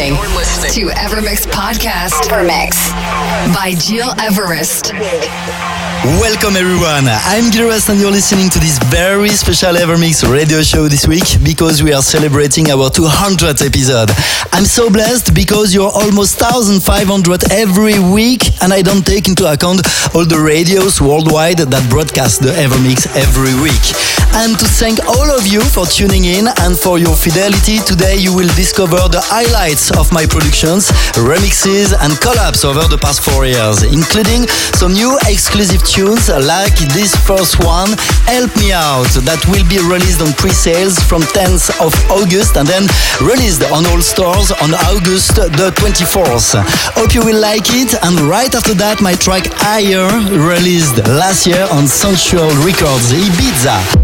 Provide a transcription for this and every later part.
You're listening, to Evermix Podcast. Evermix by Gil Everest. Welcome everyone, I'm Gilres and you're listening to this very special Evermix radio show this week because we are celebrating our 200th episode. I'm so blessed because you're almost 1500 every week and I don't take into account all the radios worldwide that broadcast the Evermix every week. And to thank all of you for tuning in and for your fidelity, today you will discover the highlights of my productions, remixes and collabs over the past four years, including some new exclusive tunes like this first one, Help Me Out, that will be released on pre-sales from 10th of August and then released on all stores on August the 24th. Hope you will like it and right after that my track Higher released last year on Sensual Records Ibiza.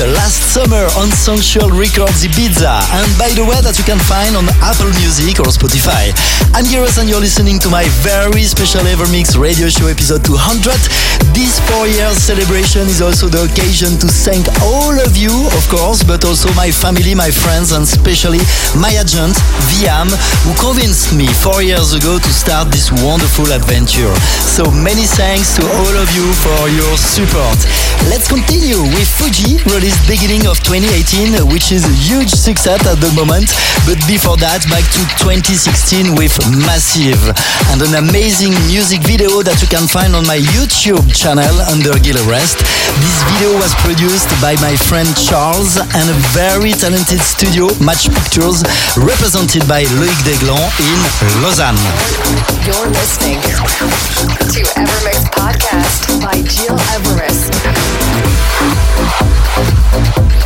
Released last summer on Sensual Records Ibiza, and by the way, that you can find on Apple Music or Spotify. I'm Giros and you're listening to my very special Evermix radio show episode 200. This four years celebration is also the occasion to thank all of you, of course, but also my family, my friends, and especially my agent, Viam, who convinced me four years ago to start this wonderful adventure. So many thanks to all of you for your support. Let's continue with Fuji, released beginning of 2018, which is a huge success at the moment. But before that, back to 2016 with Massive and an amazing music video that you can find on my YouTube channel under Gil Everest. This video was produced by my friend Charles and a very talented studio, Match Pictures, represented by Loïc Desglands in Lausanne. You're listening to Evermix Podcast by Gil Everest. Thank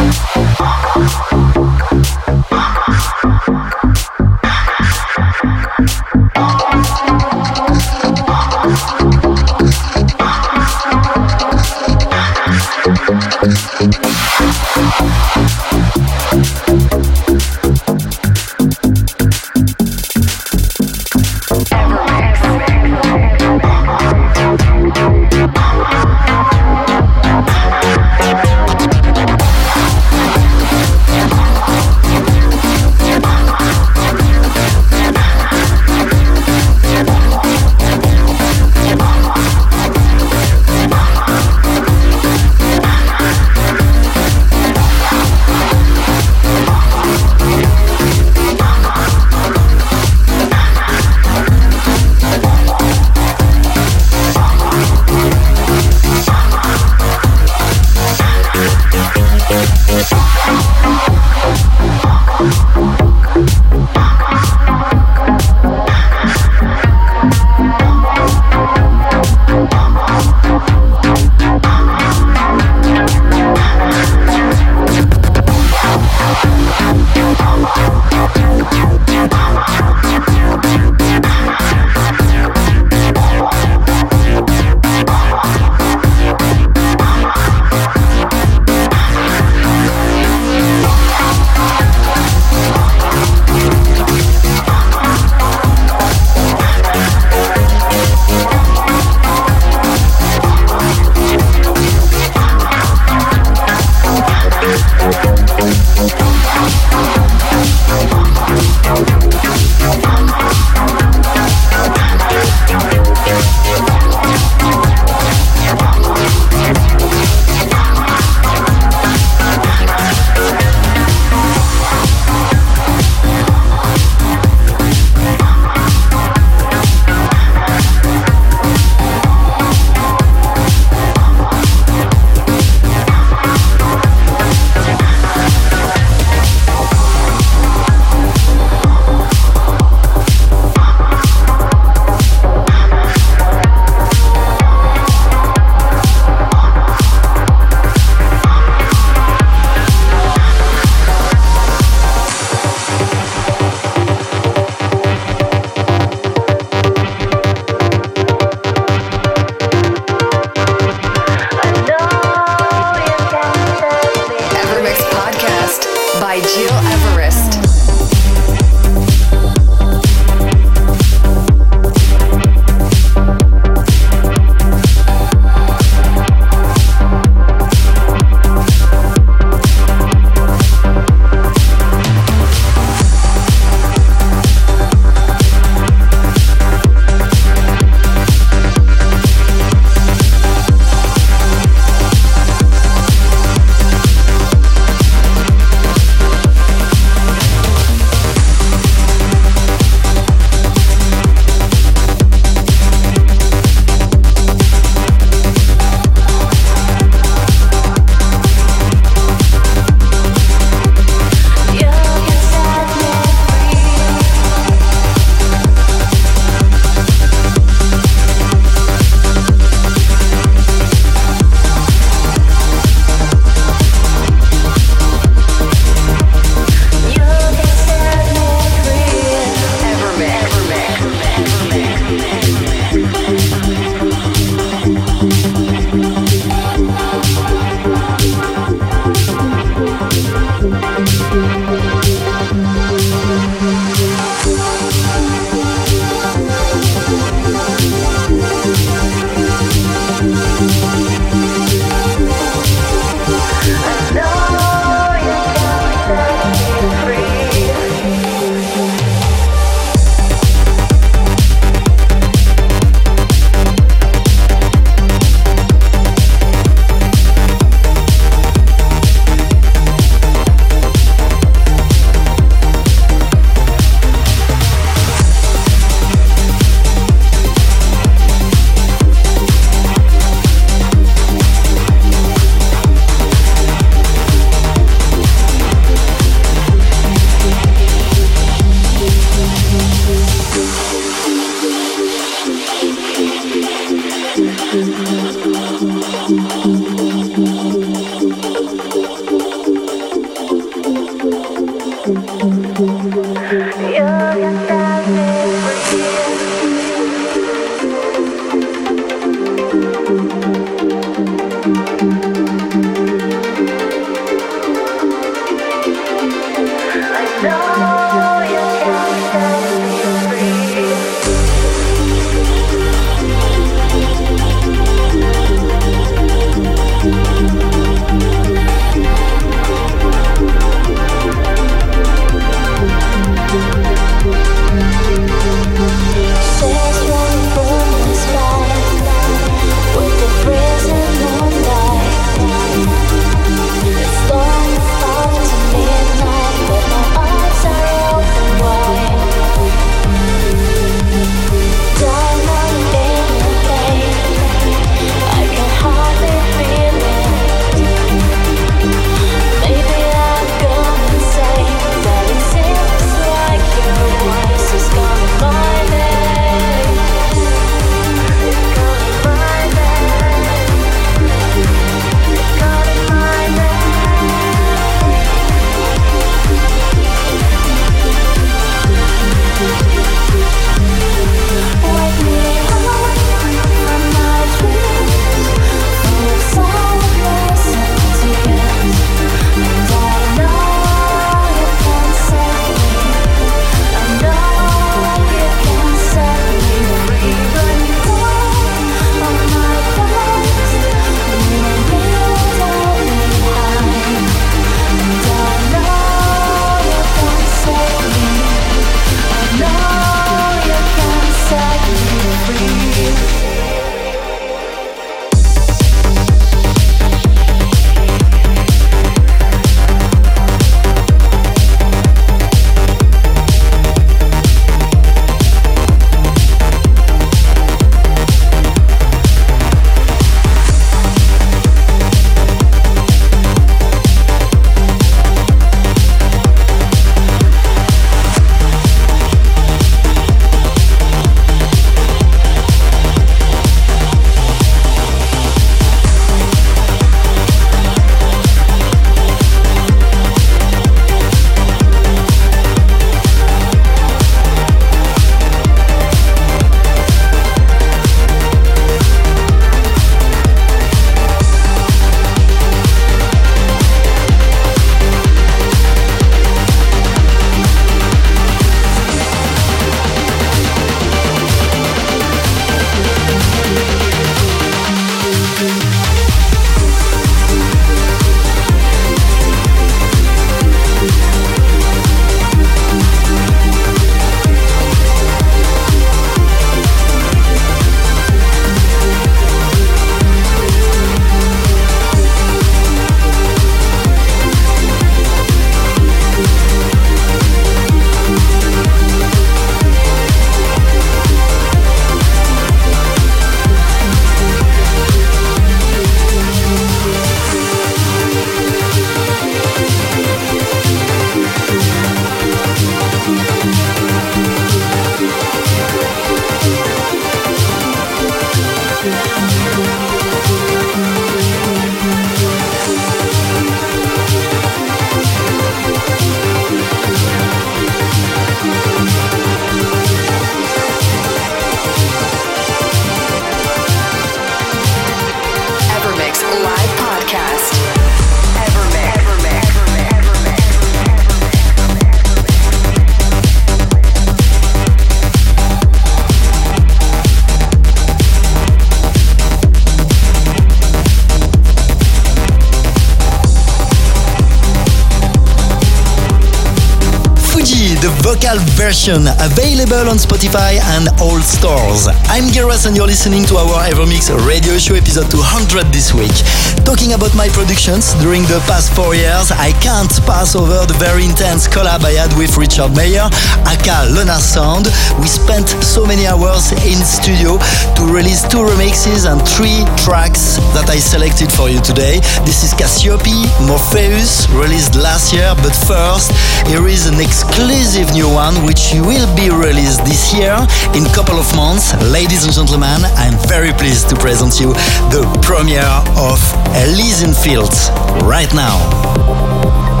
version available on Spotify and all stores. I'm Geras and you're listening to our Evermix radio show episode 200 this week. Talking about my productions during the past four years, I can't pass over the very intense collab I had with Richard Mayer, aka Lunar Sound. We spent so many hours in studio to release two remixes and three tracks that I selected for you today. This is Cassiope, Morpheus, released last year, but first, here is an exclusive new one which will be released this year in a couple of months. Ladies and gentlemen, I'm very pleased to present you the premiere of Elysian Fields right now.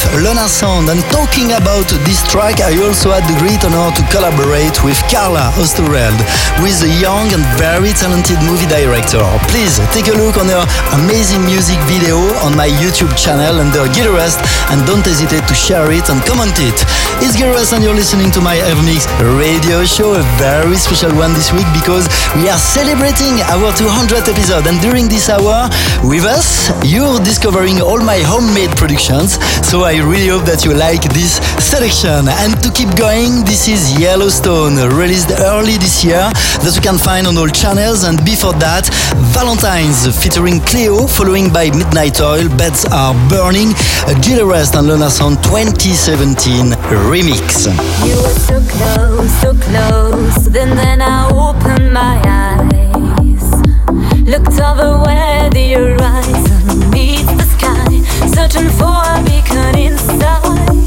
With Lona Sound. And talking about this track, I also had the great honor to collaborate with Carla Osterweld, who is a young and very talented movie director. Please take a look on her amazing music video on my YouTube channel under Gil Everest and don't hesitate to share it and comment it. It's Gil Everest and you're listening to my Evermix radio show, a very special one this week because we are celebrating our 200th episode and during this hour with us, you're discovering all my homemade productions. So I really hope that you like this selection. And to keep going, this is Yellowstone, released early this year, that you can find on all channels. And before that, Valentine's featuring Cleo, following by Midnight Oil, Beds Are Burning, Gil Everest and Lona Sound 2017 remix. You were so close, so close, then then I opened my eyes, looked over where the horizon meets the sky, searching for beacon inside,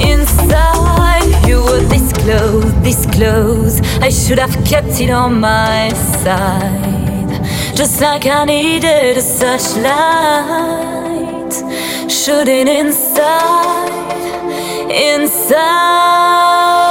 inside. You were this close, this close. I should have kept it on my side, just like I needed a searchlight, shooting inside, inside.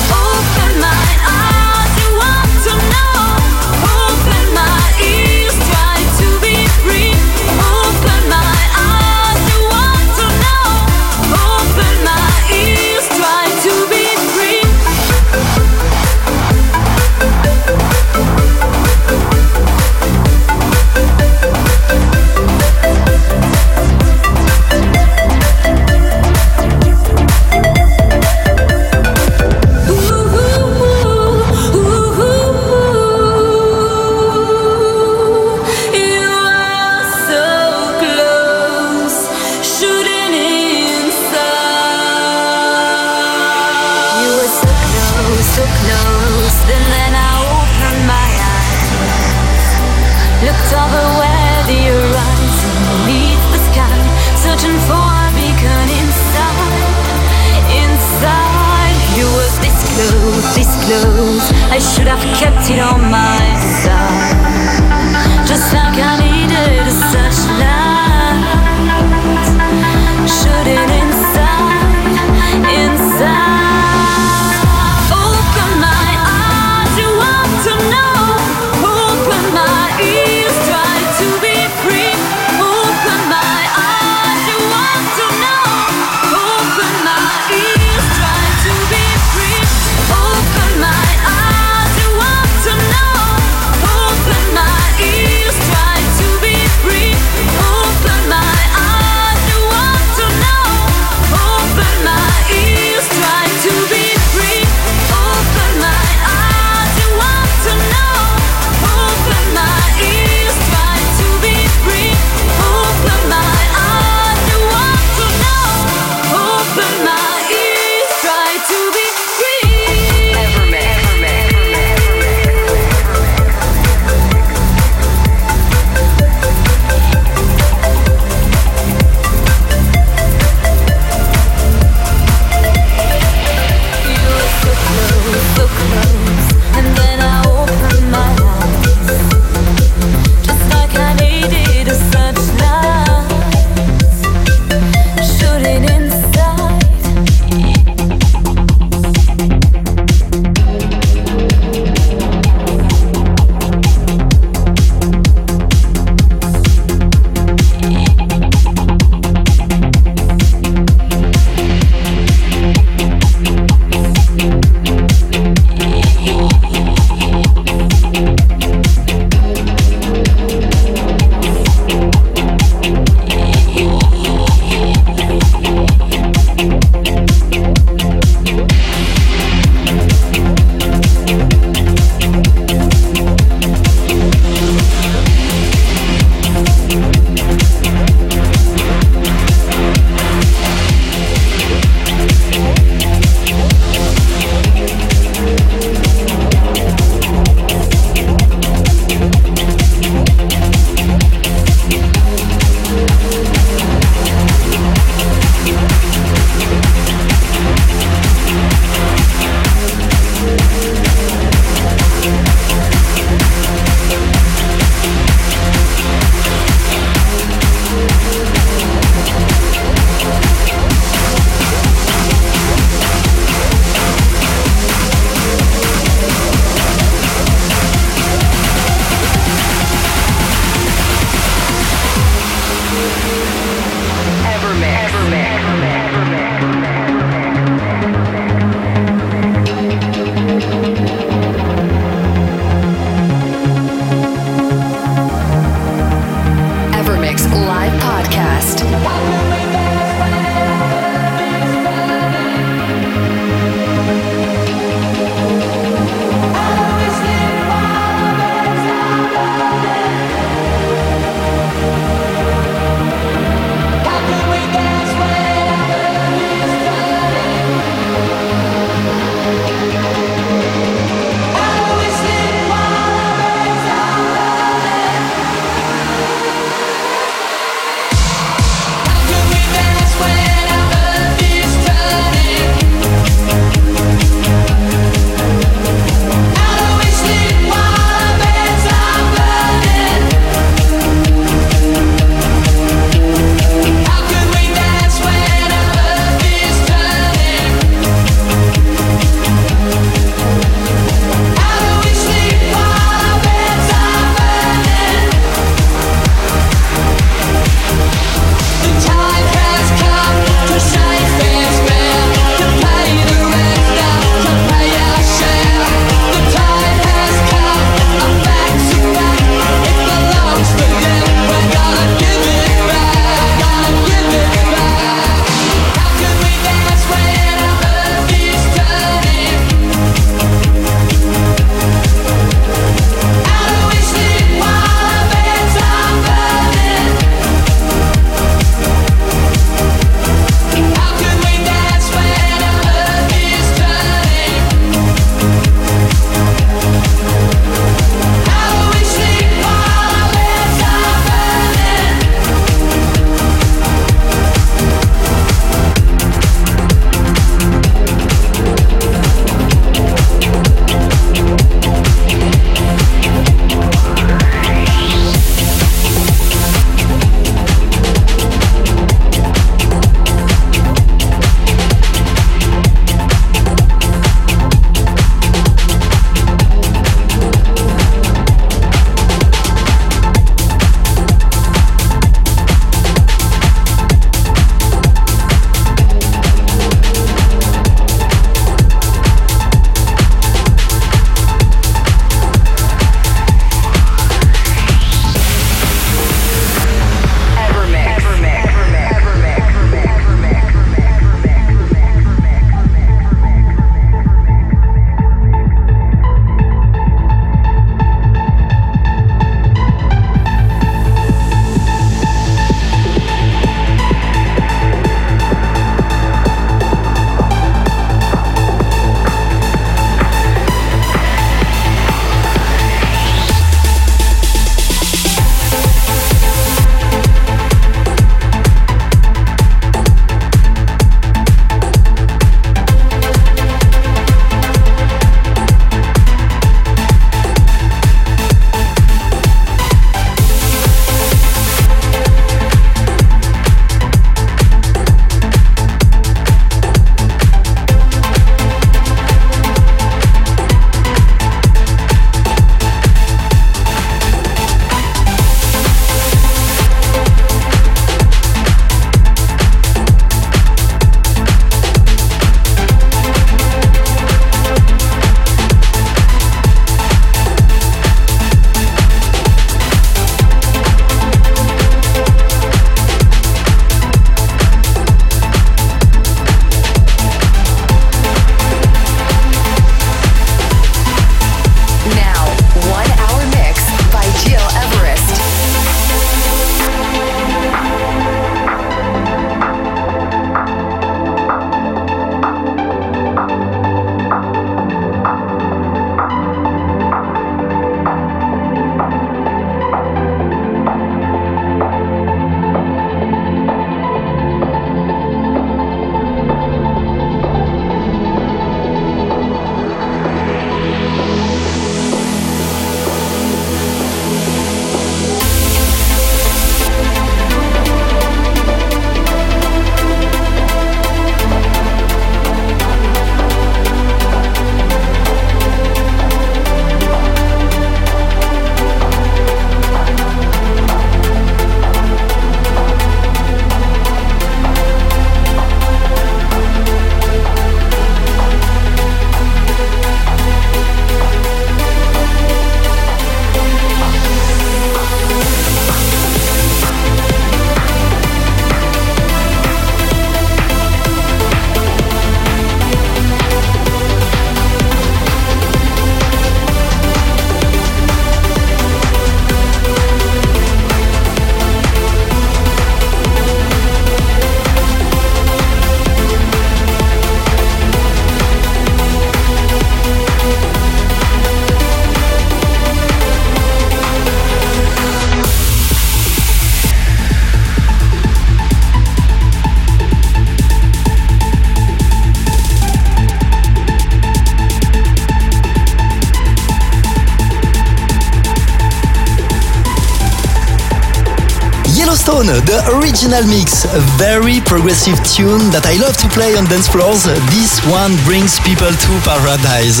Original mix, a very progressive tune that I love to play on dance floors. This one brings people to paradise.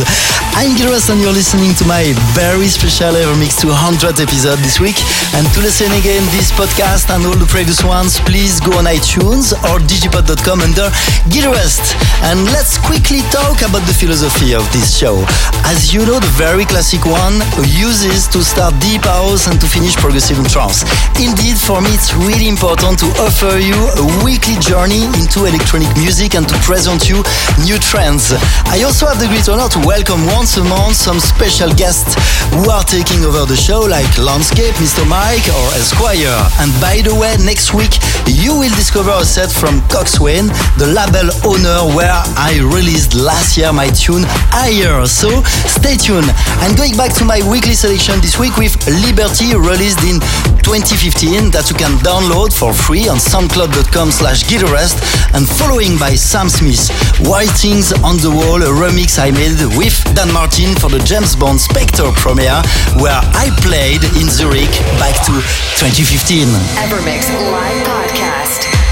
I'm Gil Everest and you're listening to my very special Evermix 200 episode this week. And to listen again this podcast and all the previous ones, please go on iTunes or digipod.com under Gil Everest. And let's quickly talk about the philosophy of this show. As you know, the very classic one uses to start deep house and to finish progressive trance. Indeed, for me, it's really important to offer you a weekly journey into electronic music and to present you new trends. I also have the great honor to welcome once a month some special guests who are taking over the show, like Landscape, Mr. Mike, or Esquire. And by the way, next week you will discover a set from Coxswain, the label owner where I released last year my tune Higher. So stay tuned. And going back to my weekly selection this week with Liberty, released in 2015, that you can download for free on soundcloud.com slash gileverest and following by Sam Smith, Writings on the Wall, a remix I made with Dan Martin for the James Bond Spectre premiere, where I played in Zurich back to 2015. Evermix Live Podcast.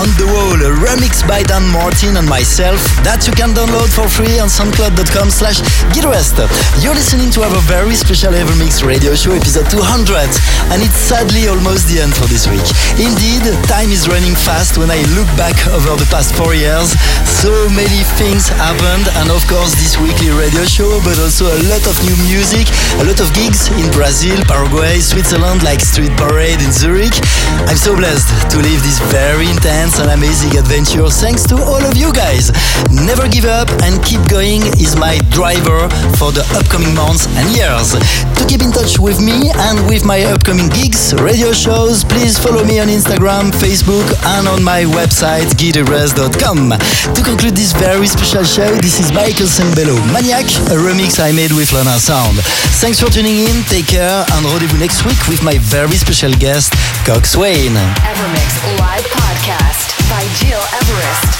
On the Wall, a remix by Dan Martin and myself that you can download for free on soundcloud.com slash gileverest. You're listening to our very special Evermix radio show episode 200 and it's sadly almost the end for this week. Indeed, time is running fast when I look back over the past four years. So many things happened and of course this weekly radio show but also a lot of new music, a lot of gigs in Brazil, Paraguay, Switzerland like Street Parade in Zurich. I'm so blessed to live this very intense and amazing adventure thanks to all of you guys. Never give up and keep going is my driver for the upcoming months and years. To keep in touch with me and with my upcoming gigs, radio shows, please follow me on Instagram, Facebook, and on my website, gileverest.com. To conclude this very special show, this is Michael Sembello, Maniac, a remix I made with Lana Sound. Thanks for tuning in, take care, and rendezvous next week with my very special guest, Coxswain. Evermix Live Podcast by Gil Everest.